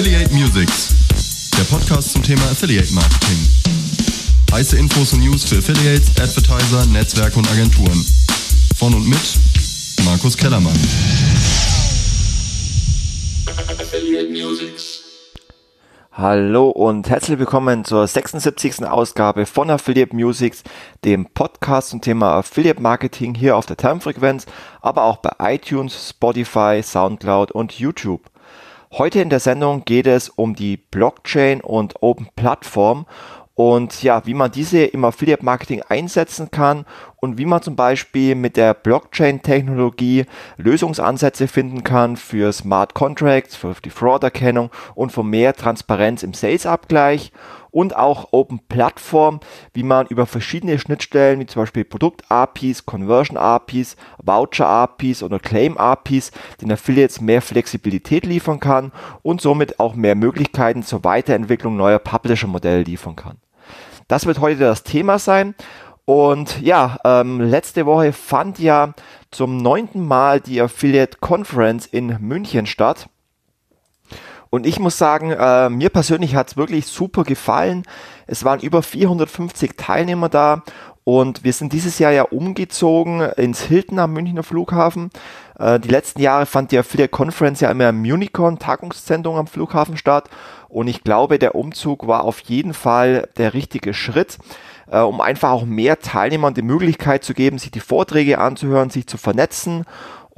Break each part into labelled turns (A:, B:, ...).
A: Affiliate Musics, der Podcast zum Thema Affiliate Marketing. Heiße Infos und News für Affiliates, Advertiser, Netzwerke und Agenturen. Von und mit Markus Kellermann.
B: Affiliate Musics. Hallo und herzlich willkommen zur 76. Ausgabe von Affiliate Musics, dem Podcast zum Thema Affiliate Marketing hier auf der Termfrequenz, aber auch bei iTunes, Spotify, Soundcloud und YouTube. Heute in der Sendung geht es um die Blockchain und Open Plattform und ja, wie man diese im Affiliate Marketing einsetzen kann und wie man zum Beispiel mit der Blockchain-Technologie Lösungsansätze finden kann für Smart Contracts, für die Fraud-Erkennung und für mehr Transparenz im Sales-Abgleich und auch Open Plattform, wie man über verschiedene Schnittstellen wie zum Beispiel Produkt-APIs, Conversion-APIs, Voucher-APIs oder Claim-APIs den Affiliates mehr Flexibilität liefern kann und somit auch mehr Möglichkeiten zur Weiterentwicklung neuer Publisher-Modelle liefern kann. Das wird heute das Thema sein. Und ja, ähm, letzte Woche fand ja zum neunten Mal die Affiliate Conference in München statt. Und ich muss sagen, äh, mir persönlich hat es wirklich super gefallen. Es waren über 450 Teilnehmer da und wir sind dieses Jahr ja umgezogen ins Hilton am Münchner Flughafen. Äh, die letzten Jahre fand die Affiliate Conference ja immer im Unicorn Tagungszentrum am Flughafen statt. Und ich glaube, der Umzug war auf jeden Fall der richtige Schritt äh, um einfach auch mehr Teilnehmern die Möglichkeit zu geben, sich die Vorträge anzuhören, sich zu vernetzen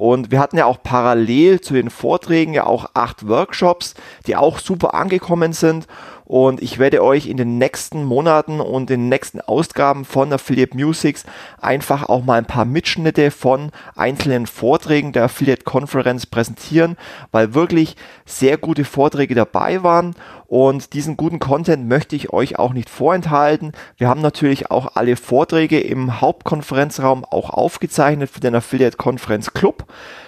B: und wir hatten ja auch parallel zu den Vorträgen ja auch acht Workshops, die auch super angekommen sind. Und ich werde euch in den nächsten Monaten und den nächsten Ausgaben von Affiliate Musics einfach auch mal ein paar Mitschnitte von einzelnen Vorträgen der Affiliate Conference präsentieren, weil wirklich sehr gute Vorträge dabei waren. Und diesen guten Content möchte ich euch auch nicht vorenthalten. Wir haben natürlich auch alle Vorträge im Hauptkonferenzraum auch aufgezeichnet für den Affiliate Conference Club.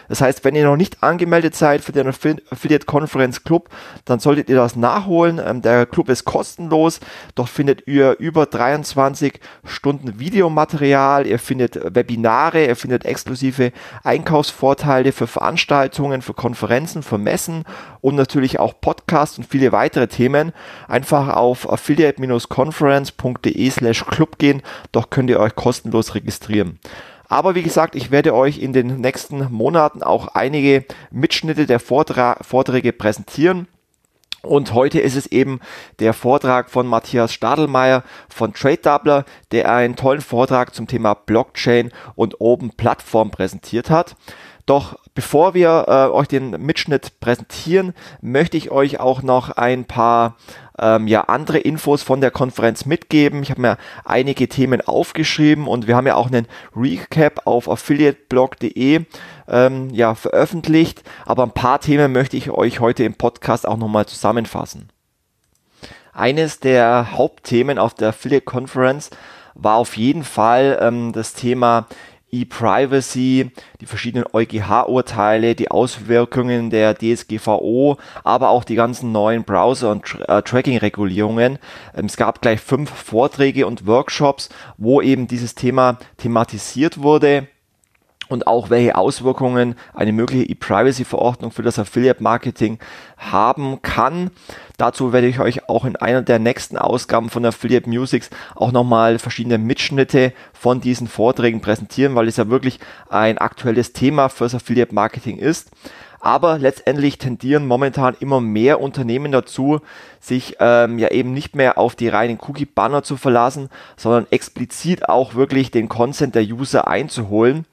B: Das heißt, wenn ihr noch nicht angemeldet seid für den Affiliate Conference Club, dann solltet ihr das nachholen. Ähm, der Club ist kostenlos. Dort findet ihr über 23 Stunden Videomaterial. Ihr findet Webinare, ihr findet exklusive Einkaufsvorteile für Veranstaltungen, für Konferenzen, für Messen und natürlich auch Podcasts und viele weitere Themen. Einfach auf affiliate-conference.de slash club gehen. Dort könnt ihr euch kostenlos registrieren. Aber wie gesagt, ich werde euch in den nächsten Monaten auch einige Mitschnitte der Vortra Vorträge präsentieren. Und heute ist es eben der Vortrag von Matthias Stadelmeier von Trade Doubler, der einen tollen Vortrag zum Thema Blockchain und Open Plattform präsentiert hat. Doch bevor wir äh, euch den Mitschnitt präsentieren, möchte ich euch auch noch ein paar ähm, ja andere Infos von der Konferenz mitgeben. Ich habe mir einige Themen aufgeschrieben und wir haben ja auch einen Recap auf affiliateblog.de ähm, ja, veröffentlicht. Aber ein paar Themen möchte ich euch heute im Podcast auch nochmal zusammenfassen. Eines der Hauptthemen auf der Affiliate Conference war auf jeden Fall ähm, das Thema E-Privacy, die verschiedenen EuGH-Urteile, die Auswirkungen der DSGVO, aber auch die ganzen neuen Browser- und äh, Tracking-Regulierungen. Ähm, es gab gleich fünf Vorträge und Workshops, wo eben dieses Thema thematisiert wurde und auch welche Auswirkungen eine mögliche E-Privacy-Verordnung für das Affiliate-Marketing haben kann. Dazu werde ich euch auch in einer der nächsten Ausgaben von Affiliate Musics auch nochmal verschiedene Mitschnitte von diesen Vorträgen präsentieren, weil es ja wirklich ein aktuelles Thema fürs Affiliate-Marketing ist. Aber letztendlich tendieren momentan immer mehr Unternehmen dazu, sich ähm, ja eben nicht mehr auf die reinen Cookie-Banner zu verlassen, sondern explizit auch wirklich den Consent der User einzuholen.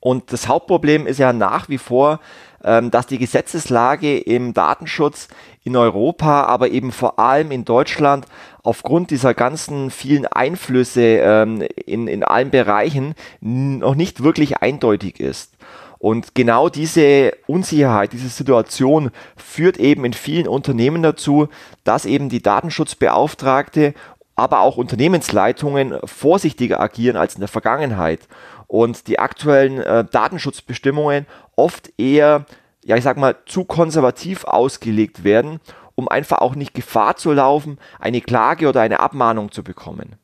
B: Und das Hauptproblem ist ja nach wie vor, ähm, dass die Gesetzeslage im Datenschutz in Europa, aber eben vor allem in Deutschland aufgrund dieser ganzen vielen Einflüsse ähm, in, in allen Bereichen noch nicht wirklich eindeutig ist. Und genau diese Unsicherheit, diese Situation führt eben in vielen Unternehmen dazu, dass eben die Datenschutzbeauftragte, aber auch Unternehmensleitungen vorsichtiger agieren als in der Vergangenheit und die aktuellen äh, Datenschutzbestimmungen oft eher, ja, ich sag mal, zu konservativ ausgelegt werden, um einfach auch nicht Gefahr zu laufen, eine Klage oder eine Abmahnung zu bekommen.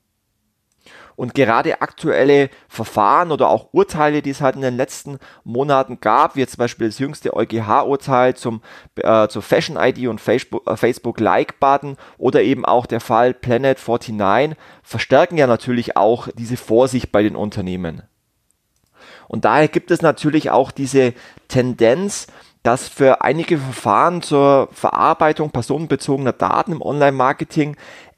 B: Und gerade aktuelle Verfahren oder auch Urteile, die es halt in den letzten Monaten gab, wie zum Beispiel das jüngste EuGH-Urteil zum, äh, zur Fashion ID und Facebook, äh, oder eben auch der Fall Planet 49, verstärken ja natürlich auch diese Vorsicht bei den Unternehmen. Und daher gibt es natürlich auch diese Tendenz, dass für einige Verfahren zur Verarbeitung personenbezogener Daten im Online-Marketing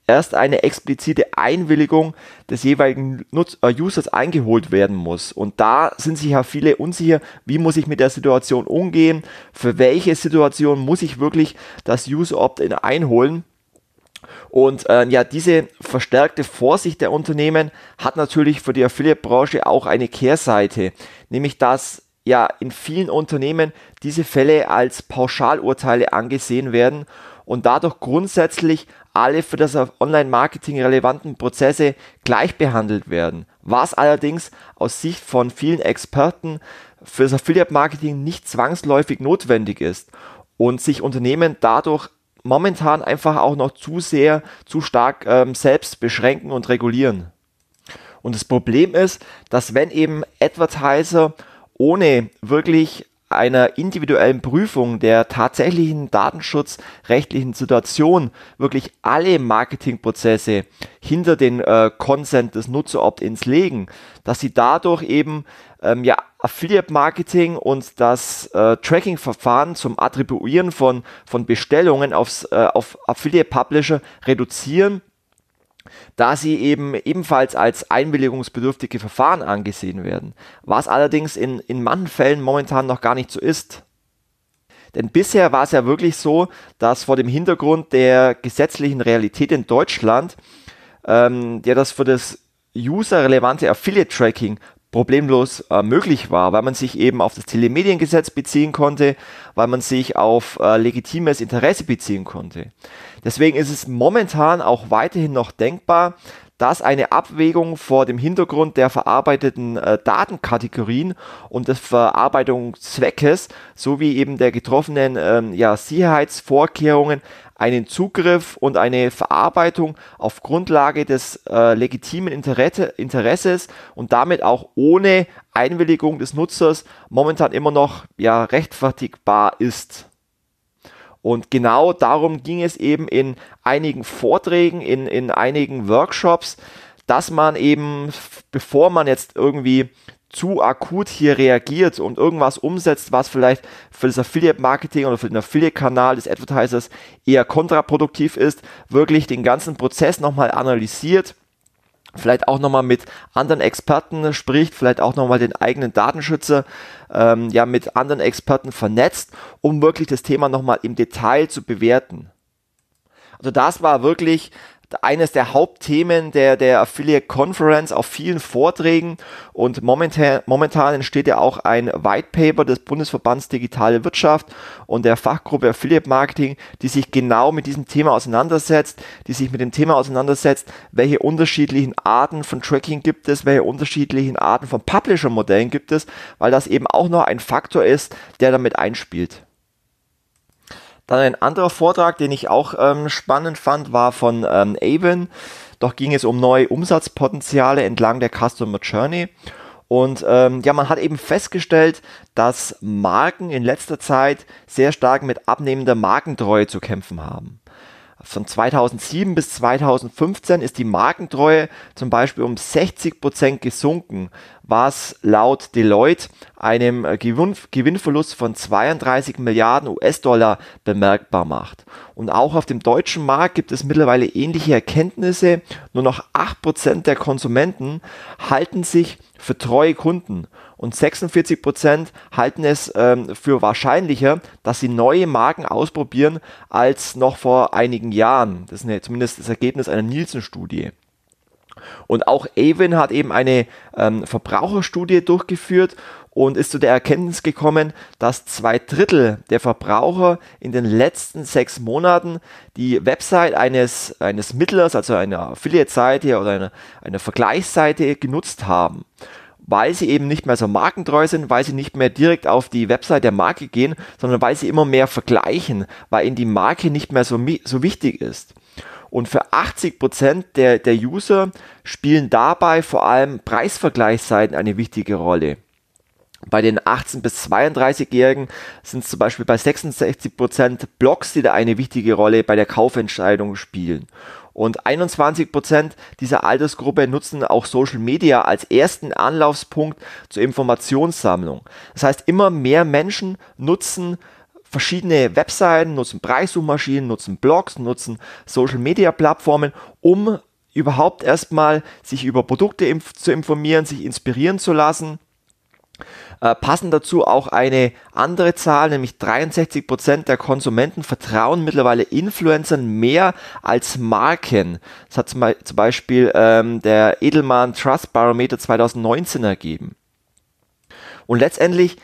B: erst eine explizite Einwilligung des jeweiligen Nutz äh, Users eingeholt werden muss. Und da sind sich ja viele unsicher, wie muss ich mit der Situation umgehen, für welche Situation muss ich wirklich das User Opt-in einholen. Und äh, ja, diese verstärkte Vorsicht der Unternehmen hat natürlich für die Affiliate-Branche auch eine Kehrseite, nämlich dass ja in vielen Unternehmen diese Fälle als Pauschalurteile angesehen werden und dadurch grundsätzlich alle für das Online-Marketing relevanten Prozesse gleich behandelt werden. Was allerdings aus Sicht von vielen Experten für das Affiliate-Marketing nicht zwangsläufig notwendig ist und sich Unternehmen dadurch momentan einfach auch noch zu sehr, zu stark ähm, selbst beschränken und regulieren. Und das Problem ist, dass wenn eben Advertiser ohne wirklich einer individuellen Prüfung der tatsächlichen datenschutzrechtlichen Situation wirklich alle Marketingprozesse hinter den äh, Consent des Nutzer-Opt-ins legen, dass sie dadurch eben ähm, ja, Affiliate-Marketing und das äh, Tracking-Verfahren zum Attribuieren von, von Bestellungen aufs, äh, auf Affiliate-Publisher reduzieren da sie eben ebenfalls als einwilligungsbedürftige Verfahren angesehen werden, was allerdings in, in manchen Fällen momentan noch gar nicht so ist. Denn bisher war es ja wirklich so, dass vor dem Hintergrund der gesetzlichen Realität in Deutschland, ähm, der das für das userrelevante Affiliate-Tracking problemlos äh, möglich war, weil man sich eben auf das Telemediengesetz beziehen konnte, weil man sich auf äh, legitimes Interesse beziehen konnte. Deswegen ist es momentan auch weiterhin noch denkbar, dass eine Abwägung vor dem Hintergrund der verarbeiteten äh, Datenkategorien und des Verarbeitungszweckes sowie eben der getroffenen ähm, ja, Sicherheitsvorkehrungen einen Zugriff und eine Verarbeitung auf Grundlage des äh, legitimen Interesse, Interesses und damit auch ohne Einwilligung des Nutzers momentan immer noch ja, rechtfertigbar ist. Und genau darum ging es eben in einigen Vorträgen, in, in einigen Workshops, dass man eben, bevor man jetzt irgendwie zu akut hier reagiert und irgendwas umsetzt, was vielleicht für das Affiliate-Marketing oder für den Affiliate-Kanal des Advertisers eher kontraproduktiv ist, wirklich den ganzen Prozess nochmal analysiert vielleicht auch nochmal mit anderen Experten spricht, vielleicht auch nochmal den eigenen Datenschützer ähm, ja mit anderen Experten vernetzt, um wirklich das Thema nochmal im Detail zu bewerten. Also das war wirklich eines der Hauptthemen der, der Affiliate Conference auf vielen Vorträgen und momentan, momentan entsteht ja auch ein White Paper des Bundesverbands Digitale Wirtschaft und der Fachgruppe Affiliate Marketing, die sich genau mit diesem Thema auseinandersetzt, die sich mit dem Thema auseinandersetzt, welche unterschiedlichen Arten von Tracking gibt es, welche unterschiedlichen Arten von Publisher-Modellen gibt es, weil das eben auch noch ein Faktor ist, der damit einspielt. Dann ein anderer Vortrag, den ich auch ähm, spannend fand, war von ähm, Avon. Doch ging es um neue Umsatzpotenziale entlang der Customer Journey. Und ähm, ja, man hat eben festgestellt, dass Marken in letzter Zeit sehr stark mit abnehmender Markentreue zu kämpfen haben. Von 2007 bis 2015 ist die Markentreue zum Beispiel um 60 Prozent gesunken, was laut Deloitte einem Gewinn, Gewinnverlust von 32 Milliarden US-Dollar bemerkbar macht. Und auch auf dem deutschen Markt gibt es mittlerweile ähnliche Erkenntnisse. Nur noch 8 Prozent der Konsumenten halten sich für treue Kunden und 46 Prozent halten es ähm, für wahrscheinlicher, dass sie neue Marken ausprobieren als noch vor einigen Jahren. Das ist eine, zumindest das Ergebnis einer Nielsen-Studie. Und auch Avon hat eben eine ähm, Verbraucherstudie durchgeführt und ist zu der Erkenntnis gekommen, dass zwei Drittel der Verbraucher in den letzten sechs Monaten die Website eines, eines Mittlers, also einer Affiliate-Seite oder einer, einer Vergleichsseite genutzt haben weil sie eben nicht mehr so markentreu sind, weil sie nicht mehr direkt auf die Website der Marke gehen, sondern weil sie immer mehr vergleichen, weil ihnen die Marke nicht mehr so, so wichtig ist. Und für 80% der, der User spielen dabei vor allem Preisvergleichsseiten eine wichtige Rolle. Bei den 18- bis 32-Jährigen sind es zum Beispiel bei 66% Blogs, die da eine wichtige Rolle bei der Kaufentscheidung spielen. Und 21% dieser Altersgruppe nutzen auch Social Media als ersten Anlaufspunkt zur Informationssammlung. Das heißt, immer mehr Menschen nutzen verschiedene Webseiten, nutzen Preissuchmaschinen, nutzen Blogs, nutzen Social Media Plattformen, um überhaupt erstmal sich über Produkte inf zu informieren, sich inspirieren zu lassen äh, passen dazu auch eine andere Zahl, nämlich 63% der Konsumenten vertrauen mittlerweile Influencern mehr als Marken. Das hat zum, zum Beispiel ähm, der Edelmann Trust Barometer 2019 ergeben. Und letztendlich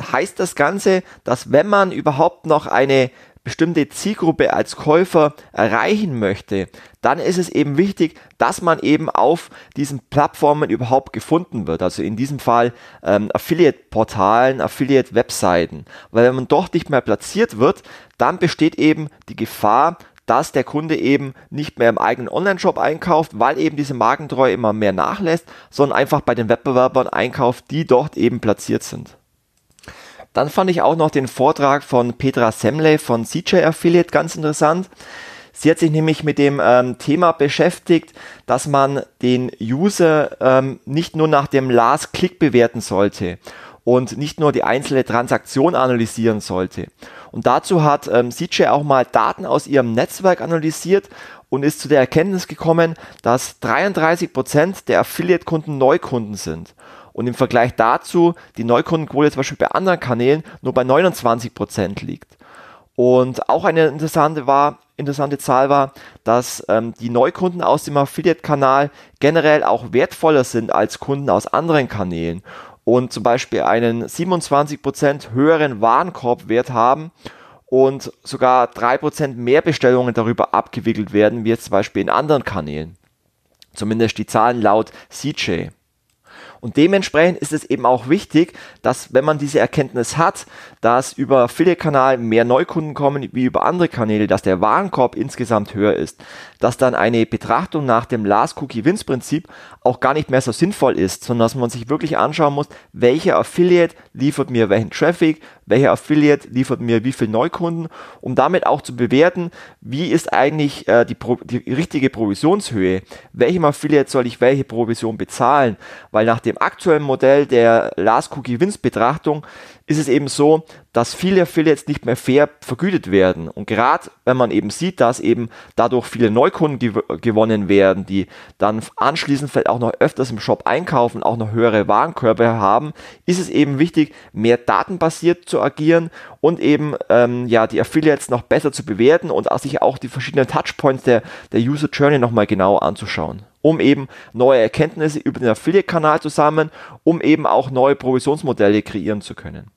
B: heißt das Ganze, dass wenn man überhaupt noch eine bestimmte Zielgruppe als Käufer erreichen möchte, dann ist es eben wichtig, dass man eben auf diesen Plattformen überhaupt gefunden wird. Also in diesem Fall ähm, Affiliate-Portalen, Affiliate-Webseiten. Weil wenn man dort nicht mehr platziert wird, dann besteht eben die Gefahr, dass der Kunde eben nicht mehr im eigenen Online-Shop einkauft, weil eben diese Markentreue immer mehr nachlässt, sondern einfach bei den Wettbewerbern einkauft, die dort eben platziert sind. Dann fand ich auch noch den Vortrag von Petra Semley von CJ Affiliate ganz interessant. Sie hat sich nämlich mit dem ähm, Thema beschäftigt, dass man den User ähm, nicht nur nach dem Last-Click bewerten sollte und nicht nur die einzelne Transaktion analysieren sollte. Und dazu hat ähm, CJ auch mal Daten aus ihrem Netzwerk analysiert und ist zu der Erkenntnis gekommen, dass 33% der Affiliate-Kunden Neukunden sind und im Vergleich dazu die Neukundenquote zum Beispiel bei anderen Kanälen nur bei 29% liegt. Und auch eine interessante, war, interessante Zahl war, dass ähm, die Neukunden aus dem Affiliate-Kanal generell auch wertvoller sind als Kunden aus anderen Kanälen und zum Beispiel einen 27% höheren Warenkorbwert haben und sogar 3% mehr Bestellungen darüber abgewickelt werden, wie jetzt zum Beispiel in anderen Kanälen. Zumindest die Zahlen laut CJ. Und dementsprechend ist es eben auch wichtig, dass wenn man diese Erkenntnis hat, dass über Affiliate-Kanal mehr Neukunden kommen wie über andere Kanäle, dass der Warenkorb insgesamt höher ist, dass dann eine Betrachtung nach dem Last Cookie Wins Prinzip auch gar nicht mehr so sinnvoll ist, sondern dass man sich wirklich anschauen muss, welcher Affiliate liefert mir welchen Traffic, welcher Affiliate liefert mir wie viel Neukunden, um damit auch zu bewerten, wie ist eigentlich äh, die, Pro die richtige Provisionshöhe, welchem Affiliate soll ich welche Provision bezahlen, weil nach dem aktuellen Modell der Last Cookie Wins Betrachtung ist es eben so, dass viele Affiliates nicht mehr fair vergütet werden. Und gerade wenn man eben sieht, dass eben dadurch viele Neukunden gew gewonnen werden, die dann anschließend vielleicht auch noch öfters im Shop einkaufen, auch noch höhere Warenkörbe haben, ist es eben wichtig, mehr datenbasiert zu agieren und eben ähm, ja die Affiliates noch besser zu bewerten und sich auch die verschiedenen Touchpoints der, der User Journey nochmal genau anzuschauen um eben neue Erkenntnisse über den Affiliate-Kanal zu sammeln, um eben auch neue Provisionsmodelle kreieren zu können.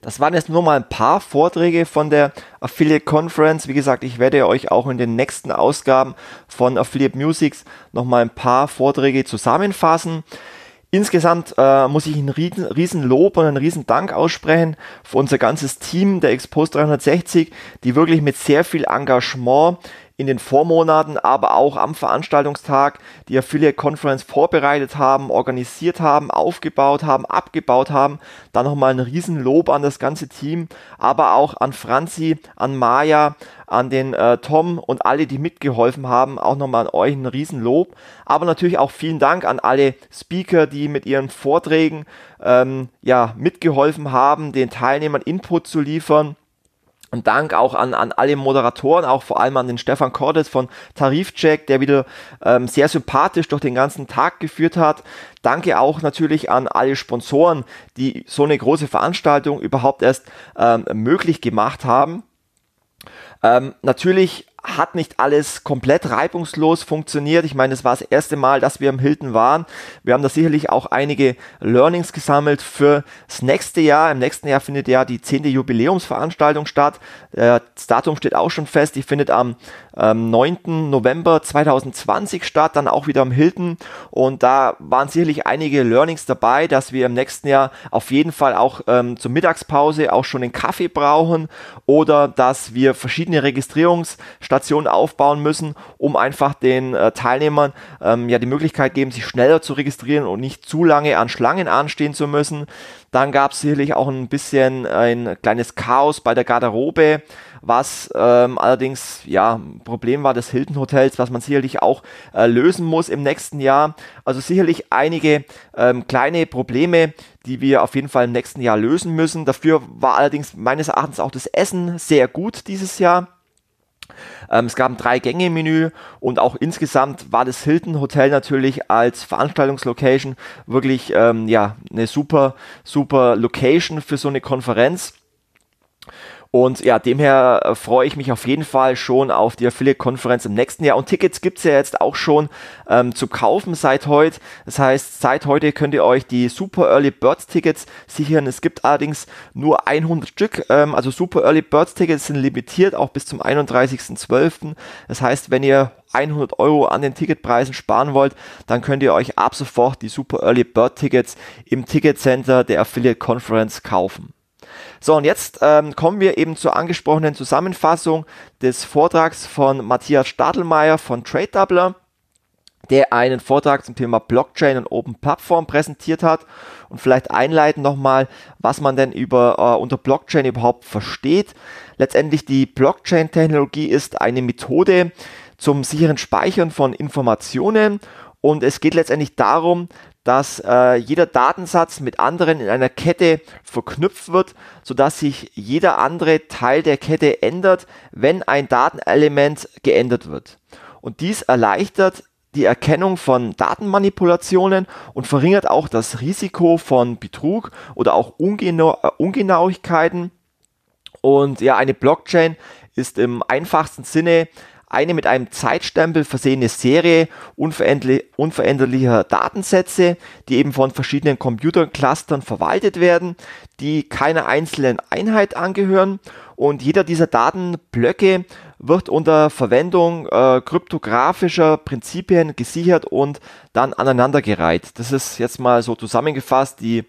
B: Das waren jetzt nur mal ein paar Vorträge von der Affiliate Conference. Wie gesagt, ich werde euch auch in den nächsten Ausgaben von Affiliate Musics noch mal ein paar Vorträge zusammenfassen. Insgesamt äh, muss ich einen riesen, Lob und einen riesen Dank aussprechen für unser ganzes Team der Expose 360, die wirklich mit sehr viel Engagement in den Vormonaten, aber auch am Veranstaltungstag die Affiliate Conference vorbereitet haben, organisiert haben, aufgebaut haben, abgebaut haben. Dann nochmal ein Riesenlob an das ganze Team, aber auch an Franzi, an Maya, an den äh, Tom und alle, die mitgeholfen haben. Auch nochmal an euch ein Riesenlob. Aber natürlich auch vielen Dank an alle Speaker, die mit ihren Vorträgen ähm, ja, mitgeholfen haben, den Teilnehmern Input zu liefern. Und Dank auch an, an alle Moderatoren, auch vor allem an den Stefan Cordes von Tarifcheck, der wieder ähm, sehr sympathisch durch den ganzen Tag geführt hat. Danke auch natürlich an alle Sponsoren, die so eine große Veranstaltung überhaupt erst ähm, möglich gemacht haben. Ähm, natürlich hat nicht alles komplett reibungslos funktioniert. Ich meine, es war das erste Mal, dass wir im Hilton waren. Wir haben da sicherlich auch einige Learnings gesammelt für das nächste Jahr. Im nächsten Jahr findet ja die zehnte Jubiläumsveranstaltung statt. Das Datum steht auch schon fest. Die findet am ähm, 9. November 2020 statt, dann auch wieder am Hilton. Und da waren sicherlich einige Learnings dabei, dass wir im nächsten Jahr auf jeden Fall auch ähm, zur Mittagspause auch schon den Kaffee brauchen oder dass wir verschiedene Registrierungsstationen aufbauen müssen, um einfach den äh, Teilnehmern ähm, ja die Möglichkeit geben, sich schneller zu registrieren und nicht zu lange an Schlangen anstehen zu müssen. Dann gab es sicherlich auch ein bisschen ein kleines Chaos bei der Garderobe, was ähm, allerdings ja ein Problem war des Hilton Hotels, was man sicherlich auch äh, lösen muss im nächsten Jahr. Also sicherlich einige ähm, kleine Probleme, die wir auf jeden Fall im nächsten Jahr lösen müssen. Dafür war allerdings meines Erachtens auch das Essen sehr gut dieses Jahr. Ähm, es gab ein Drei-Gänge-Menü und auch insgesamt war das Hilton Hotel natürlich als Veranstaltungslocation wirklich ähm, ja, eine super, super Location für so eine Konferenz. Und ja, demher äh, freue ich mich auf jeden Fall schon auf die Affiliate-Konferenz im nächsten Jahr. Und Tickets gibt es ja jetzt auch schon ähm, zu kaufen seit heute. Das heißt, seit heute könnt ihr euch die Super Early Birds Tickets sichern. Es gibt allerdings nur 100 Stück. Ähm, also Super Early Birds Tickets sind limitiert, auch bis zum 31.12. Das heißt, wenn ihr 100 Euro an den Ticketpreisen sparen wollt, dann könnt ihr euch ab sofort die Super Early Bird Tickets im Ticketcenter der Affiliate Conference kaufen. So, und jetzt ähm, kommen wir eben zur angesprochenen Zusammenfassung des Vortrags von Matthias Stadelmeier von Trade Doubler, der einen Vortrag zum Thema Blockchain und Open Plattform präsentiert hat und vielleicht einleiten nochmal, was man denn über, äh, unter Blockchain überhaupt versteht. Letztendlich die Blockchain-Technologie ist eine Methode zum sicheren Speichern von Informationen und es geht letztendlich darum, dass äh, jeder Datensatz mit anderen in einer Kette verknüpft wird, sodass sich jeder andere Teil der Kette ändert, wenn ein Datenelement geändert wird. Und dies erleichtert die Erkennung von Datenmanipulationen und verringert auch das Risiko von Betrug oder auch Ungenau äh, Ungenauigkeiten. Und ja, eine Blockchain ist im einfachsten Sinne eine mit einem Zeitstempel versehene Serie unveränderlicher Datensätze, die eben von verschiedenen Computerclustern verwaltet werden, die keiner einzelnen Einheit angehören und jeder dieser Datenblöcke wird unter Verwendung äh, kryptografischer Prinzipien gesichert und dann aneinandergereiht. Das ist jetzt mal so zusammengefasst die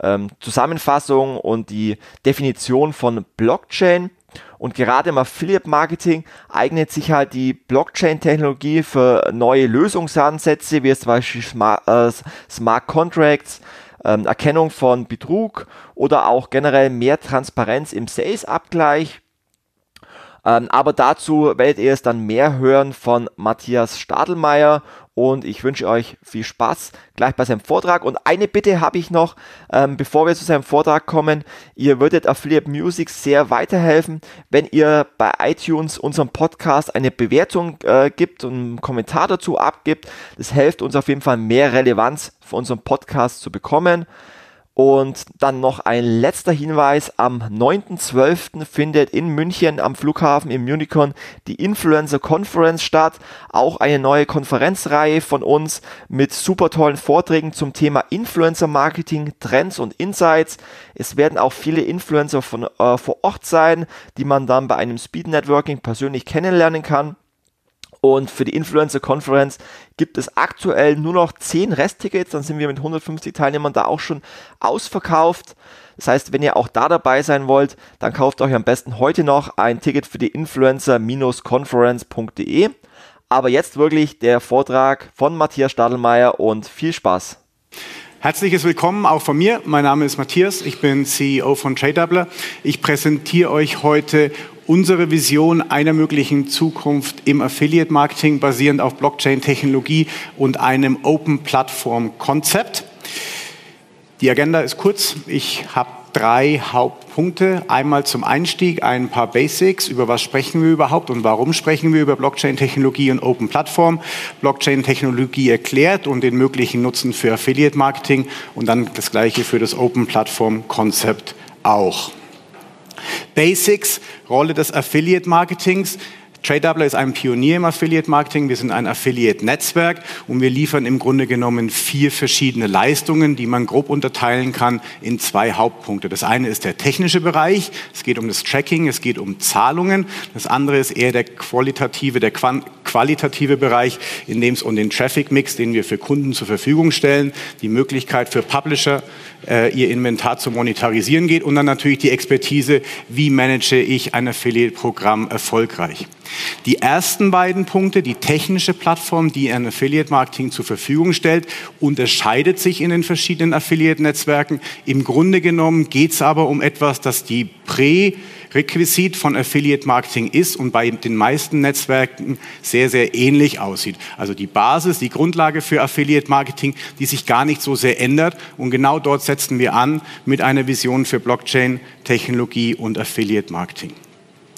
B: ähm, Zusammenfassung und die Definition von Blockchain. Und gerade im Affiliate-Marketing eignet sich halt die Blockchain-Technologie für neue Lösungsansätze, wie zum Beispiel Smart, äh, Smart Contracts, ähm, Erkennung von Betrug oder auch generell mehr Transparenz im Sales-Abgleich. Ähm, aber dazu werdet ihr es dann mehr hören von Matthias Stadelmeier und ich wünsche euch viel Spaß gleich bei seinem Vortrag. Und eine Bitte habe ich noch, ähm, bevor wir zu seinem Vortrag kommen. Ihr würdet Affiliate Music sehr weiterhelfen, wenn ihr bei iTunes unserem Podcast eine Bewertung äh, gibt und einen Kommentar dazu abgibt. Das hilft uns auf jeden Fall mehr Relevanz für unseren Podcast zu bekommen. Und dann noch ein letzter Hinweis. Am 9.12. findet in München am Flughafen im Unicon die Influencer Conference statt. Auch eine neue Konferenzreihe von uns mit super tollen Vorträgen zum Thema Influencer Marketing, Trends und Insights. Es werden auch viele Influencer von, äh, vor Ort sein, die man dann bei einem Speed Networking persönlich kennenlernen kann. Und für die Influencer Conference gibt es aktuell nur noch 10 Resttickets. Dann sind wir mit 150 Teilnehmern da auch schon ausverkauft. Das heißt, wenn ihr auch da dabei sein wollt, dann kauft euch am besten heute noch ein Ticket für die influencer-conference.de. Aber jetzt wirklich der Vortrag von Matthias Stadelmeier und viel Spaß.
C: Herzliches Willkommen auch von mir. Mein Name ist Matthias. Ich bin CEO von TradeDoubler. Ich präsentiere euch heute unsere Vision einer möglichen Zukunft im Affiliate Marketing basierend auf Blockchain-Technologie und einem Open-Plattform-Konzept. Die Agenda ist kurz. Ich habe drei Hauptpunkte. Einmal zum Einstieg ein paar Basics. Über was sprechen wir überhaupt und warum sprechen wir über Blockchain-Technologie und Open Plattform? Blockchain-Technologie erklärt und den möglichen Nutzen für Affiliate Marketing und dann das Gleiche für das Open Plattform-Konzept auch. Basics, Rolle des Affiliate Marketings. TradeDoubler ist ein Pionier im Affiliate-Marketing. Wir sind ein Affiliate-Netzwerk und wir liefern im Grunde genommen vier verschiedene Leistungen, die man grob unterteilen kann in zwei Hauptpunkte. Das eine ist der technische Bereich. Es geht um das Tracking, es geht um Zahlungen. Das andere ist eher der qualitative, der qualitative Bereich, in dem es um den Traffic-Mix, den wir für Kunden zur Verfügung stellen, die Möglichkeit für Publisher, äh, ihr Inventar zu monetarisieren geht und dann natürlich die Expertise, wie manage ich ein Affiliate-Programm erfolgreich. Die ersten beiden Punkte, die technische Plattform, die ein Affiliate-Marketing zur Verfügung stellt, unterscheidet sich in den verschiedenen Affiliate-Netzwerken. Im Grunde genommen geht es aber um etwas, das die Prä- Requisit von Affiliate Marketing ist und bei den meisten Netzwerken sehr, sehr ähnlich aussieht. Also die Basis, die Grundlage für Affiliate Marketing, die sich gar nicht so sehr ändert. Und genau dort setzen wir an mit einer Vision für Blockchain, Technologie und Affiliate Marketing.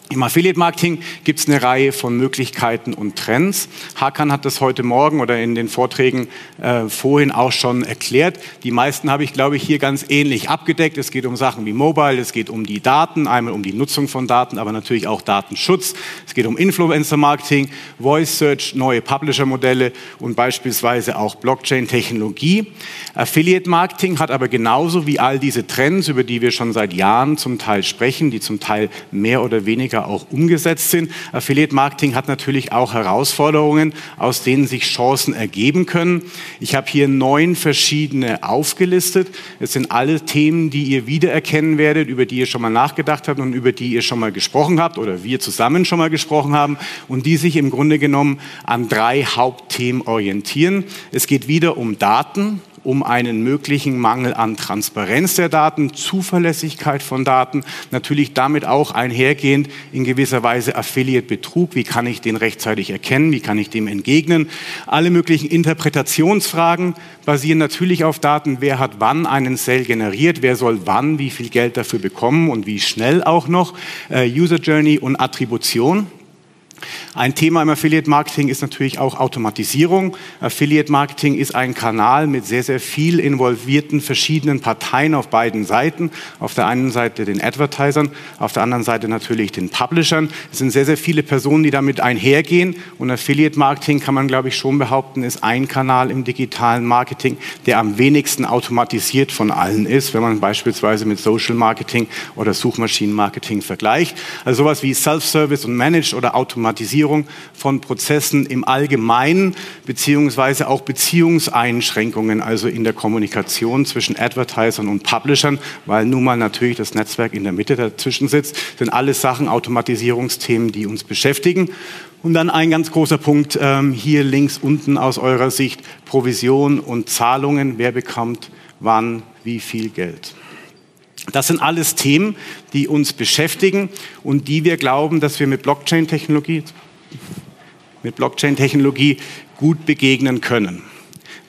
C: Im Affiliate Marketing gibt es eine Reihe von Möglichkeiten und Trends. Hakan hat das heute Morgen oder in den Vorträgen äh, vorhin auch schon erklärt. Die meisten habe ich, glaube ich, hier ganz ähnlich abgedeckt. Es geht um Sachen wie Mobile, es geht um die Daten, einmal um die Nutzung von Daten, aber natürlich auch Datenschutz. Es geht um Influencer Marketing, Voice Search, neue Publisher-Modelle und beispielsweise auch Blockchain-Technologie. Affiliate Marketing hat aber genauso wie all diese Trends, über die wir schon seit Jahren zum Teil sprechen, die zum Teil mehr oder weniger Politiker auch umgesetzt sind. Affiliate Marketing hat natürlich auch Herausforderungen, aus denen sich Chancen ergeben können. Ich habe hier neun verschiedene aufgelistet. Es sind alle Themen, die ihr wiedererkennen werdet, über die ihr schon mal nachgedacht habt und über die ihr schon mal gesprochen habt oder wir zusammen schon mal gesprochen haben und die sich im Grunde genommen an drei Hauptthemen orientieren. Es geht wieder um Daten, um einen möglichen Mangel an Transparenz der Daten, Zuverlässigkeit von Daten, natürlich damit auch einhergehend in gewisser Weise Affiliate-Betrug. Wie kann ich den rechtzeitig erkennen? Wie kann ich dem entgegnen? Alle möglichen Interpretationsfragen basieren natürlich auf Daten. Wer hat wann einen Sale generiert? Wer soll wann wie viel Geld dafür bekommen und wie schnell auch noch? Äh, User Journey und Attribution. Ein Thema im Affiliate Marketing ist natürlich auch Automatisierung. Affiliate Marketing ist ein Kanal mit sehr, sehr viel involvierten verschiedenen Parteien auf beiden Seiten. Auf der einen Seite den Advertisern, auf der anderen Seite natürlich den Publishern. Es sind sehr, sehr viele Personen, die damit einhergehen. Und Affiliate Marketing kann man, glaube ich, schon behaupten, ist ein Kanal im digitalen Marketing, der am wenigsten automatisiert von allen ist, wenn man beispielsweise mit Social Marketing oder Suchmaschinenmarketing vergleicht. Also sowas wie Self-Service und Managed oder Automatisierung Automatisierung von Prozessen im Allgemeinen, beziehungsweise auch Beziehungseinschränkungen, also in der Kommunikation zwischen Advertisern und Publishern, weil nun mal natürlich das Netzwerk in der Mitte dazwischen sitzt, sind alles Sachen, Automatisierungsthemen, die uns beschäftigen. Und dann ein ganz großer Punkt ähm, hier links unten aus eurer Sicht, Provision und Zahlungen, wer bekommt wann wie viel Geld. Das sind alles Themen, die uns beschäftigen und die wir glauben, dass wir mit Blockchain-Technologie, mit Blockchain-Technologie gut begegnen können.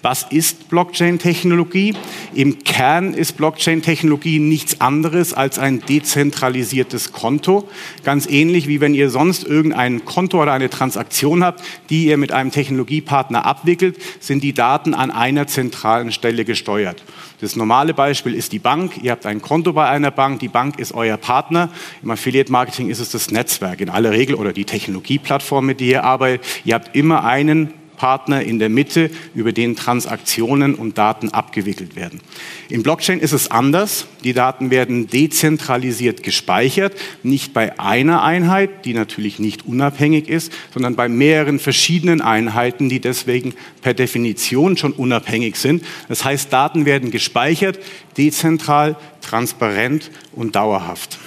C: Was ist Blockchain-Technologie? Im Kern ist Blockchain-Technologie nichts anderes als ein dezentralisiertes Konto. Ganz ähnlich wie wenn ihr sonst irgendein Konto oder eine Transaktion habt, die ihr mit einem Technologiepartner abwickelt, sind die Daten an einer zentralen Stelle gesteuert. Das normale Beispiel ist die Bank. Ihr habt ein Konto bei einer Bank, die Bank ist euer Partner. Im Affiliate Marketing ist es das Netzwerk in aller Regel oder die Technologieplattform, mit der ihr arbeitet. Ihr habt immer einen Partner in der Mitte, über den Transaktionen und Daten abgewickelt werden. Im Blockchain ist es anders. Die Daten werden dezentralisiert gespeichert, nicht bei einer Einheit, die natürlich nicht unabhängig ist, sondern bei mehreren verschiedenen Einheiten, die deswegen per Definition schon unabhängig sind. Das heißt, Daten werden gespeichert, dezentral, transparent und dauerhaft.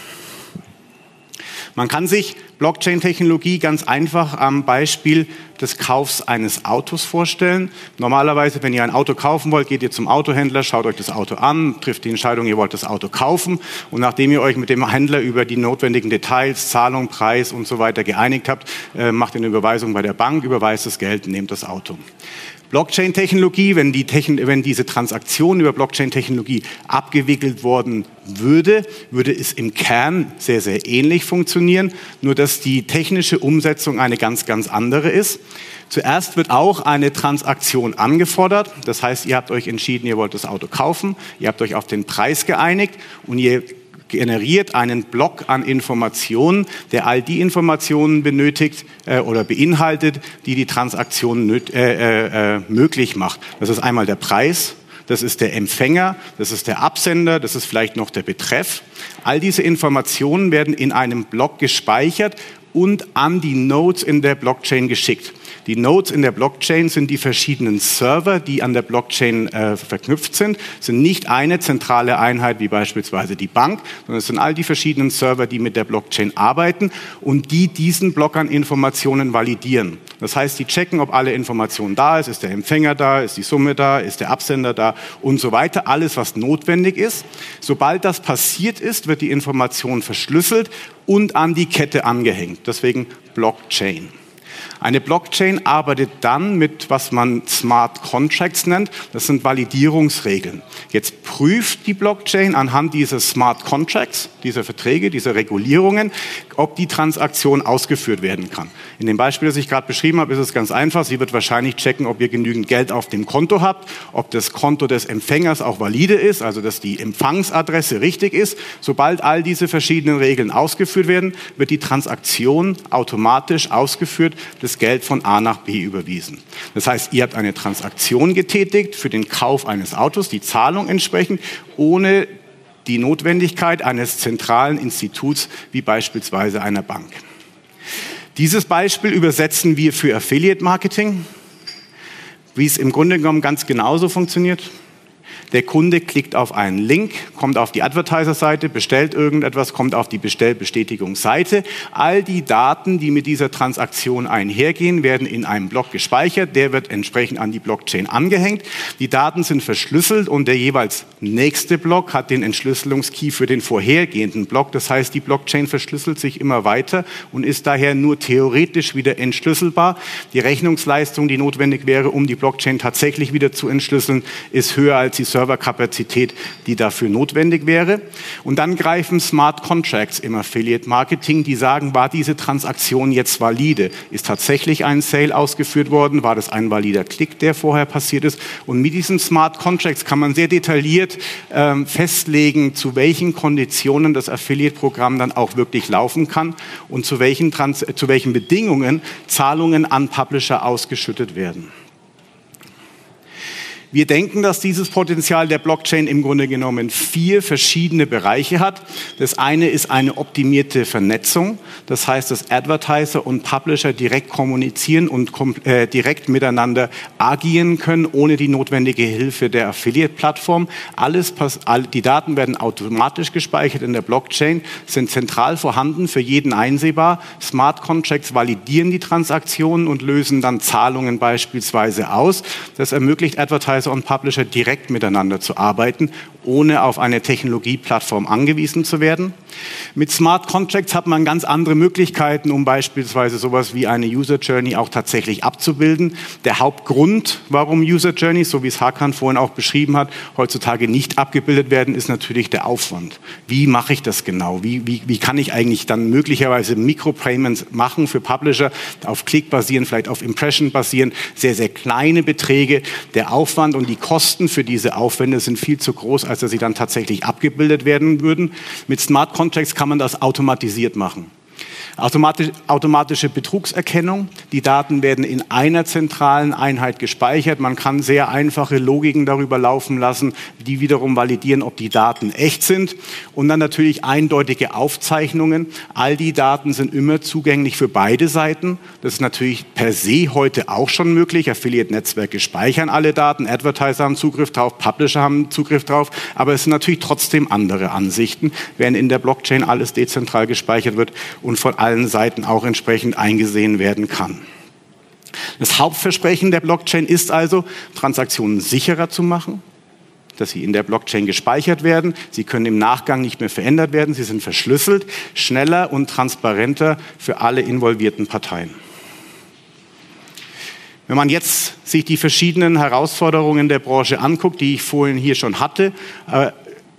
C: Man kann sich Blockchain-Technologie ganz einfach am Beispiel des Kaufs eines Autos vorstellen. Normalerweise, wenn ihr ein Auto kaufen wollt, geht ihr zum Autohändler, schaut euch das Auto an, trifft die Entscheidung, ihr wollt das Auto kaufen und nachdem ihr euch mit dem Händler über die notwendigen Details, Zahlung, Preis und so weiter geeinigt habt, äh, macht ihr eine Überweisung bei der Bank, überweist das Geld, nehmt das Auto. Blockchain-Technologie, wenn, die wenn diese Transaktion über Blockchain-Technologie abgewickelt worden würde, würde es im Kern sehr, sehr ähnlich funktionieren, nur dass die technische Umsetzung eine ganz, ganz andere ist. Zuerst wird auch eine Transaktion angefordert. Das heißt, ihr habt euch entschieden, ihr wollt das Auto kaufen, ihr habt euch auf den Preis geeinigt und ihr generiert einen Block an Informationen, der all die Informationen benötigt äh, oder beinhaltet, die die Transaktion äh, äh, äh, möglich macht. Das ist einmal der Preis, das ist der Empfänger, das ist der Absender, das ist vielleicht noch der Betreff. All diese Informationen werden in einem Block gespeichert und an die Nodes in der Blockchain geschickt. Die Nodes in der Blockchain sind die verschiedenen Server, die an der Blockchain äh, verknüpft sind. Sind nicht eine zentrale Einheit wie beispielsweise die Bank, sondern es sind all die verschiedenen Server, die mit der Blockchain arbeiten und die diesen Block an Informationen validieren. Das heißt, die checken, ob alle Informationen da ist, ist der Empfänger da, ist die Summe da, ist der Absender da und so weiter. Alles, was notwendig ist. Sobald das passiert ist, wird die Information verschlüsselt und an die Kette angehängt. Deswegen Blockchain. Eine Blockchain arbeitet dann mit, was man Smart Contracts nennt. Das sind Validierungsregeln. Jetzt prüft die Blockchain anhand dieser Smart Contracts, dieser Verträge, dieser Regulierungen, ob die Transaktion ausgeführt werden kann. In dem Beispiel, das ich gerade beschrieben habe, ist es ganz einfach. Sie wird wahrscheinlich checken, ob ihr genügend Geld auf dem Konto habt, ob das Konto des Empfängers auch valide ist, also dass die Empfangsadresse richtig ist. Sobald all diese verschiedenen Regeln ausgeführt werden, wird die Transaktion automatisch ausgeführt. Das das Geld von A nach B überwiesen. Das heißt, ihr habt eine Transaktion getätigt für den Kauf eines Autos, die Zahlung entsprechend, ohne die Notwendigkeit eines zentralen Instituts wie beispielsweise einer Bank. Dieses Beispiel übersetzen wir für Affiliate Marketing, wie es im Grunde genommen ganz genauso funktioniert. Der Kunde klickt auf einen Link, kommt auf die Advertiser-Seite, bestellt irgendetwas, kommt auf die Bestellbestätigungsseite. All die Daten, die mit dieser Transaktion einhergehen, werden in einem Block gespeichert. Der wird entsprechend an die Blockchain angehängt. Die Daten sind verschlüsselt und der jeweils nächste Block hat den Entschlüsselungskey für den vorhergehenden Block. Das heißt, die Blockchain verschlüsselt sich immer weiter und ist daher nur theoretisch wieder entschlüsselbar. Die Rechnungsleistung, die notwendig wäre, um die Blockchain tatsächlich wieder zu entschlüsseln, ist höher als die Serverkapazität, die dafür notwendig wäre. Und dann greifen Smart Contracts im Affiliate Marketing, die sagen, war diese Transaktion jetzt valide? Ist tatsächlich ein Sale ausgeführt worden? War das ein valider Klick, der vorher passiert ist? Und mit diesen Smart Contracts kann man sehr detailliert ähm, festlegen, zu welchen Konditionen das Affiliate-Programm dann auch wirklich laufen kann und zu welchen, Trans zu welchen Bedingungen Zahlungen an Publisher ausgeschüttet werden. Wir denken, dass dieses Potenzial der Blockchain im Grunde genommen vier verschiedene Bereiche hat. Das eine ist eine optimierte Vernetzung. Das heißt, dass Advertiser und Publisher direkt kommunizieren und äh, direkt miteinander agieren können, ohne die notwendige Hilfe der Affiliate-Plattform. Alles, all, die Daten werden automatisch gespeichert in der Blockchain, sind zentral vorhanden, für jeden einsehbar. Smart Contracts validieren die Transaktionen und lösen dann Zahlungen beispielsweise aus. Das ermöglicht Advertiser Advertiser und Publisher direkt miteinander zu arbeiten, ohne auf eine Technologieplattform angewiesen zu werden. Mit Smart Contracts hat man ganz andere Möglichkeiten, um beispielsweise sowas wie eine User Journey auch tatsächlich abzubilden. Der Hauptgrund, warum User Journeys, so wie es Hakan vorhin auch beschrieben hat, heutzutage nicht abgebildet werden, ist natürlich der Aufwand. Wie mache ich das genau? Wie, wie, wie kann ich eigentlich dann möglicherweise Micropayments machen für Publisher, auf Klick basieren, vielleicht auf Impression basieren, sehr, sehr kleine Beträge. Der Aufwand und die Kosten für diese Aufwände sind viel zu groß, als dass sie dann tatsächlich abgebildet werden würden. Mit Smart Contracts kann man das automatisiert machen. Automatisch, automatische Betrugserkennung. Die Daten werden in einer zentralen Einheit gespeichert. Man kann sehr einfache Logiken darüber laufen lassen, die wiederum validieren, ob die Daten echt sind. Und dann natürlich eindeutige Aufzeichnungen. All die Daten sind immer zugänglich für beide Seiten. Das ist natürlich per se heute auch schon möglich. Affiliate-Netzwerke speichern alle Daten, Advertiser haben Zugriff drauf, Publisher haben Zugriff drauf. Aber es sind natürlich trotzdem andere Ansichten, während in der Blockchain alles dezentral gespeichert wird und von allen Seiten auch entsprechend eingesehen werden kann. Das Hauptversprechen der Blockchain ist also, Transaktionen sicherer zu machen, dass sie in der Blockchain gespeichert werden. Sie können im Nachgang nicht mehr verändert werden. Sie sind verschlüsselt, schneller und transparenter für alle involvierten Parteien. Wenn man jetzt sich die verschiedenen Herausforderungen der Branche anguckt, die ich vorhin hier schon hatte, äh,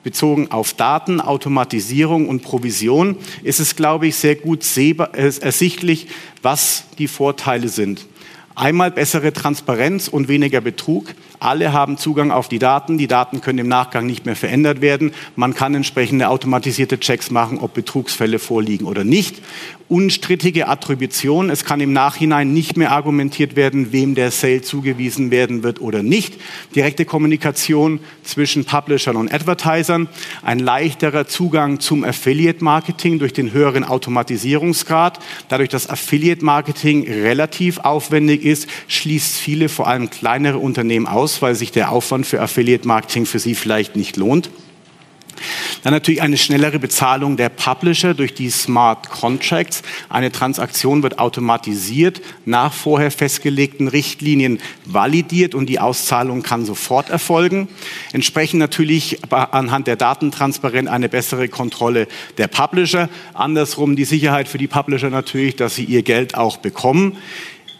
C: bezogen auf Daten, Automatisierung und Provision, ist es, glaube ich, sehr gut ersichtlich, was die Vorteile sind. Einmal bessere Transparenz und weniger Betrug. Alle haben Zugang auf die Daten. Die Daten können im Nachgang nicht mehr verändert werden. Man kann entsprechende automatisierte Checks machen, ob Betrugsfälle vorliegen oder nicht unstrittige Attribution. Es kann im Nachhinein nicht mehr argumentiert werden, wem der Sale zugewiesen werden wird oder nicht. Direkte Kommunikation zwischen Publishern und Advertisern. Ein leichterer Zugang zum Affiliate Marketing durch den höheren Automatisierungsgrad. Dadurch, dass Affiliate Marketing relativ aufwendig ist, schließt viele, vor allem kleinere Unternehmen aus, weil sich der Aufwand für Affiliate Marketing für sie vielleicht nicht lohnt. Dann natürlich eine schnellere Bezahlung der Publisher durch die Smart Contracts. Eine Transaktion wird automatisiert nach vorher festgelegten Richtlinien validiert und die Auszahlung kann sofort erfolgen. Entsprechend natürlich anhand der Datentransparenz eine bessere Kontrolle der Publisher. Andersrum die Sicherheit für die Publisher natürlich, dass sie ihr Geld auch bekommen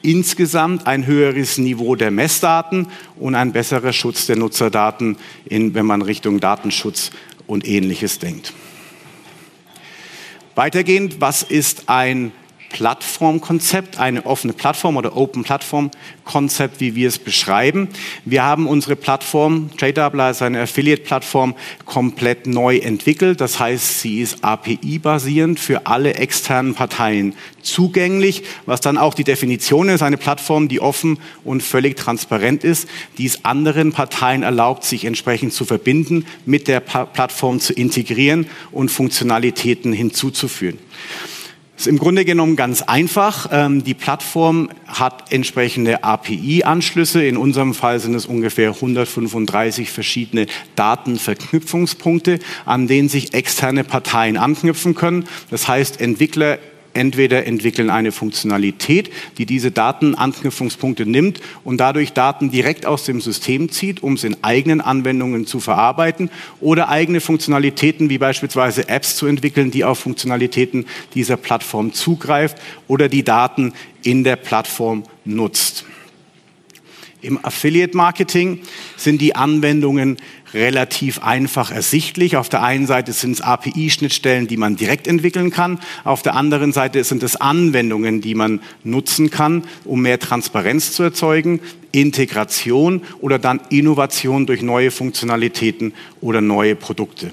C: insgesamt ein höheres Niveau der Messdaten und ein besserer Schutz der Nutzerdaten, in, wenn man Richtung Datenschutz und ähnliches denkt. Weitergehend, was ist ein Plattformkonzept, eine offene Plattform oder Open Plattform Konzept, wie wir es beschreiben. Wir haben unsere Plattform, JDoubler ist eine Affiliate-Plattform, komplett neu entwickelt. Das heißt, sie ist API-basierend für alle externen Parteien zugänglich, was dann auch die Definition ist, eine Plattform, die offen und völlig transparent ist, die es anderen Parteien erlaubt, sich entsprechend zu verbinden, mit der Plattform zu integrieren und Funktionalitäten hinzuzuführen ist im Grunde genommen ganz einfach. Ähm, die Plattform hat entsprechende API-Anschlüsse. In unserem Fall sind es ungefähr 135 verschiedene Datenverknüpfungspunkte, an denen sich externe Parteien anknüpfen können. Das heißt, Entwickler entweder entwickeln eine Funktionalität, die diese Datenanknüpfungspunkte nimmt und dadurch Daten direkt aus dem System zieht, um es in eigenen Anwendungen zu verarbeiten oder eigene Funktionalitäten wie beispielsweise Apps zu entwickeln, die auf Funktionalitäten dieser Plattform zugreift oder die Daten in der Plattform nutzt. Im Affiliate Marketing sind die Anwendungen relativ einfach ersichtlich. Auf der einen Seite sind es API-Schnittstellen, die man direkt entwickeln kann. Auf der anderen Seite sind es Anwendungen, die man nutzen kann, um mehr Transparenz zu erzeugen, Integration oder dann Innovation durch neue Funktionalitäten oder neue Produkte.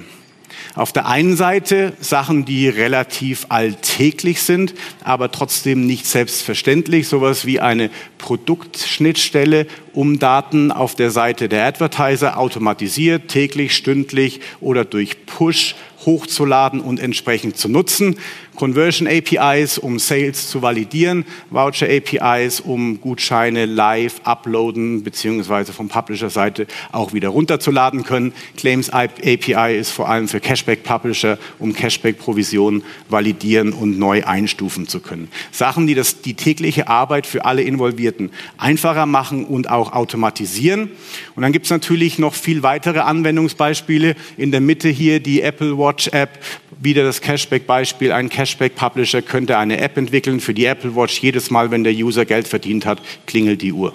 C: Auf der einen Seite Sachen, die relativ alltäglich sind, aber trotzdem nicht selbstverständlich, sowas wie eine Produktschnittstelle, um Daten auf der Seite der Advertiser automatisiert, täglich, stündlich oder durch Push hochzuladen und entsprechend zu nutzen. Conversion APIs, um Sales zu validieren, Voucher APIs, um Gutscheine live uploaden bzw. vom Publisher-Seite auch wieder runterzuladen können. Claims API ist vor allem für Cashback-Publisher, um Cashback-Provisionen validieren und neu einstufen zu können. Sachen, die das, die tägliche Arbeit für alle Involvierten einfacher machen und auch automatisieren. Und dann gibt es natürlich noch viel weitere Anwendungsbeispiele. In der Mitte hier die Apple Watch App, wieder das Cashback-Beispiel. Ein Cashback-Publisher könnte eine App entwickeln für die Apple Watch. Jedes Mal, wenn der User Geld verdient hat, klingelt die Uhr.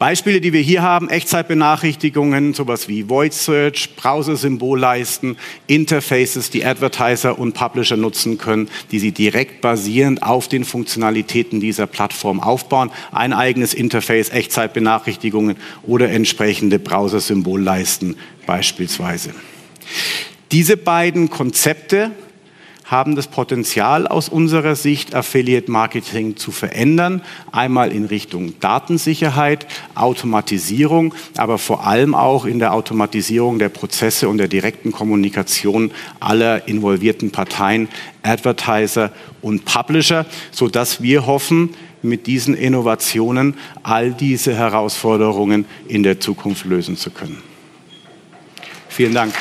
C: Beispiele, die wir hier haben, Echtzeitbenachrichtigungen, sowas wie Void Search, Browser-Symbolleisten, Interfaces, die Advertiser und Publisher nutzen können, die sie direkt basierend auf den Funktionalitäten dieser Plattform aufbauen. Ein eigenes Interface, Echtzeitbenachrichtigungen oder entsprechende Browser-Symbolleisten beispielsweise. Diese beiden Konzepte haben das Potenzial aus unserer Sicht, Affiliate Marketing zu verändern. Einmal in Richtung Datensicherheit, Automatisierung, aber vor allem auch in der Automatisierung der Prozesse und der direkten Kommunikation aller involvierten Parteien, Advertiser und Publisher, sodass wir hoffen, mit diesen Innovationen all diese Herausforderungen in der Zukunft lösen zu können. Vielen Dank.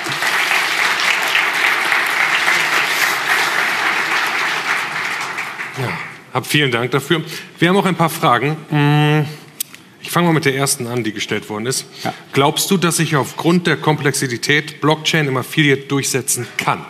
D: Hab vielen Dank dafür. Wir haben auch ein paar Fragen. Mm, ich fange mal mit der ersten an, die gestellt worden ist. Ja. Glaubst du, dass sich aufgrund der Komplexität Blockchain im Affiliate durchsetzen kann?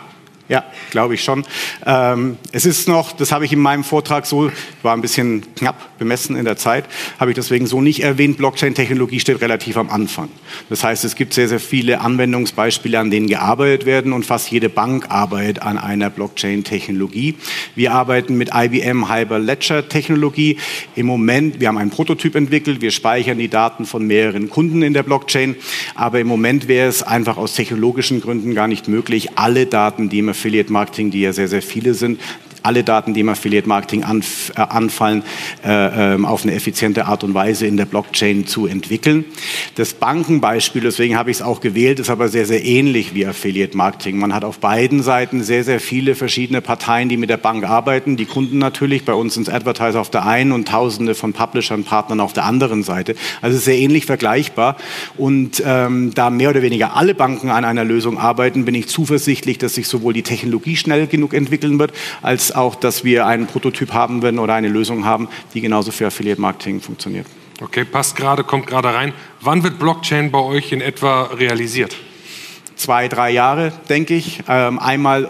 C: Ja, glaube ich schon. Ähm, es ist noch, das habe ich in meinem Vortrag so, war ein bisschen knapp bemessen in der Zeit, habe ich deswegen so nicht erwähnt. Blockchain-Technologie steht relativ am Anfang. Das heißt, es gibt sehr, sehr viele Anwendungsbeispiele, an denen gearbeitet werden und fast jede Bank arbeitet an einer Blockchain-Technologie. Wir arbeiten mit IBM Hyperledger-Technologie. Im Moment, wir haben einen Prototyp entwickelt, wir speichern die Daten von mehreren Kunden in der Blockchain, aber im Moment wäre es einfach aus technologischen Gründen gar nicht möglich, alle Daten, die im Affiliate Marketing, die ja sehr, sehr viele sind, alle Daten, die im Affiliate Marketing anf äh, anfallen, äh, äh, auf eine effiziente Art und Weise in der Blockchain zu entwickeln. Das Bankenbeispiel, deswegen habe ich es auch gewählt, ist aber sehr, sehr ähnlich wie Affiliate Marketing. Man hat auf beiden Seiten sehr, sehr viele verschiedene Parteien, die mit der Bank arbeiten. Die Kunden natürlich, bei uns sind Advertiser auf der einen und Tausende von Publishern, Partnern auf der anderen Seite. Also sehr ähnlich vergleichbar. Und ähm, da mehr oder weniger alle Banken an einer Lösung arbeiten, bin ich zuversichtlich, dass sich sowohl die Technologie schnell genug entwickeln wird, als auch, dass wir einen Prototyp haben werden oder eine Lösung haben, die genauso für Affiliate Marketing funktioniert.
D: Okay, passt gerade, kommt gerade rein. Wann wird Blockchain bei euch in etwa realisiert?
C: Zwei, drei Jahre, denke ich. Ähm, einmal,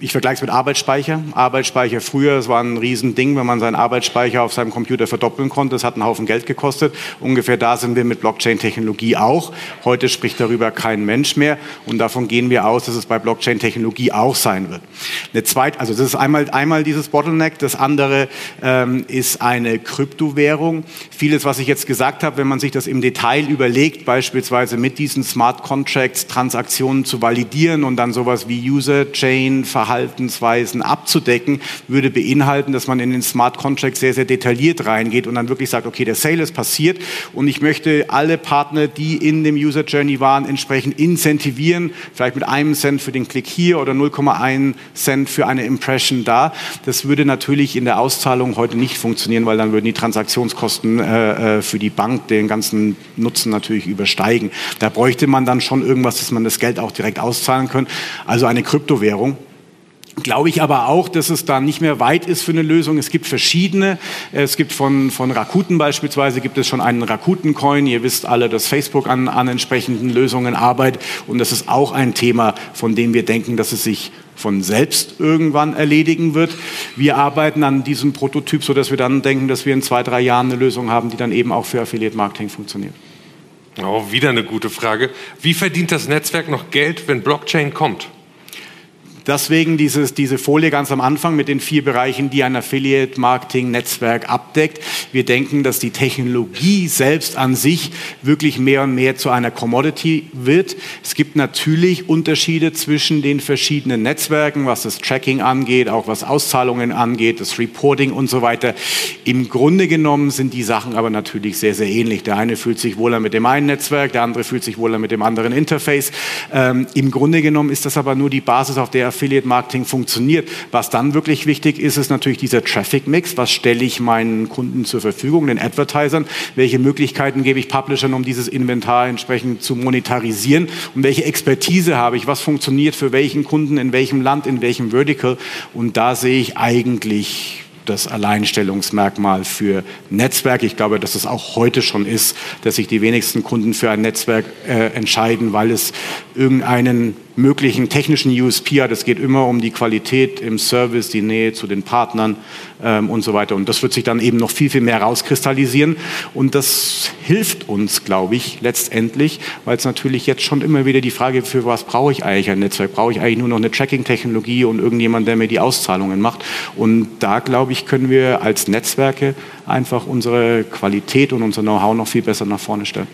C: ich vergleiche es mit Arbeitsspeicher. Arbeitsspeicher früher, es war ein Riesending, wenn man seinen Arbeitsspeicher auf seinem Computer verdoppeln konnte. Das hat einen Haufen Geld gekostet. Ungefähr da sind wir mit Blockchain-Technologie auch. Heute spricht darüber kein Mensch mehr. Und davon gehen wir aus, dass es bei Blockchain-Technologie auch sein wird. Eine zweite, also das ist einmal, einmal dieses Bottleneck. Das andere ähm, ist eine Kryptowährung. Vieles, was ich jetzt gesagt habe, wenn man sich das im Detail überlegt, beispielsweise mit diesen Smart Contracts, Transaktionen, Transaktionen zu validieren und dann sowas wie User-Chain, Verhaltensweisen abzudecken, würde beinhalten, dass man in den Smart Contract sehr, sehr detailliert reingeht und dann wirklich sagt, okay, der Sale ist passiert und ich möchte alle Partner, die in dem User Journey waren, entsprechend incentivieren, vielleicht mit einem Cent für den Klick hier oder 0,1 Cent für eine Impression da. Das würde natürlich in der Auszahlung heute nicht funktionieren, weil dann würden die Transaktionskosten äh, äh für die Bank den ganzen Nutzen natürlich übersteigen. Da bräuchte man dann schon irgendwas, dass man das Geld Geld auch direkt auszahlen können. Also eine Kryptowährung. Glaube ich aber auch, dass es da nicht mehr weit ist für eine Lösung. Es gibt verschiedene. Es gibt von, von Rakuten beispielsweise, gibt es schon einen Rakuten-Coin. Ihr wisst alle, dass Facebook an, an entsprechenden Lösungen arbeitet. Und das ist auch ein Thema, von dem wir denken, dass es sich von selbst irgendwann erledigen wird. Wir arbeiten an diesem Prototyp, sodass wir dann denken, dass wir in zwei, drei Jahren eine Lösung haben, die dann eben auch für Affiliate Marketing funktioniert.
D: Oh, wieder eine gute Frage. Wie verdient das Netzwerk noch Geld, wenn Blockchain kommt?
C: Deswegen dieses, diese Folie ganz am Anfang mit den vier Bereichen, die ein Affiliate-Marketing-Netzwerk abdeckt. Wir denken, dass die Technologie selbst an sich wirklich mehr und mehr zu einer Commodity wird. Es gibt natürlich Unterschiede zwischen den verschiedenen Netzwerken, was das Tracking angeht, auch was Auszahlungen angeht, das Reporting und so weiter. Im Grunde genommen sind die Sachen aber natürlich sehr, sehr ähnlich. Der eine fühlt sich wohler mit dem einen Netzwerk, der andere fühlt sich wohler mit dem anderen Interface. Ähm, Im Grunde genommen ist das aber nur die Basis, auf der Affiliate Marketing funktioniert. Was dann wirklich wichtig ist, ist natürlich dieser Traffic Mix. Was stelle ich meinen Kunden zur Verfügung, den Advertisern? Welche Möglichkeiten gebe ich Publishern, um dieses Inventar entsprechend zu monetarisieren? Und welche Expertise habe ich? Was funktioniert für welchen Kunden, in welchem Land, in welchem Vertical? Und da sehe ich eigentlich das Alleinstellungsmerkmal für Netzwerk. Ich glaube, dass es auch heute schon ist, dass sich die wenigsten Kunden für ein Netzwerk äh, entscheiden, weil es irgendeinen möglichen technischen USP hat. Es geht immer um die Qualität im Service, die Nähe zu den Partnern ähm, und so weiter. Und das wird sich dann eben noch viel, viel mehr rauskristallisieren. Und das hilft uns, glaube ich, letztendlich, weil es natürlich jetzt schon immer wieder die Frage, für was brauche ich eigentlich ein Netzwerk? Brauche ich eigentlich nur noch eine Tracking-Technologie und irgendjemand, der mir die Auszahlungen macht? Und da, glaube ich, können wir als Netzwerke einfach unsere Qualität und unser Know-how noch viel besser nach vorne stellen.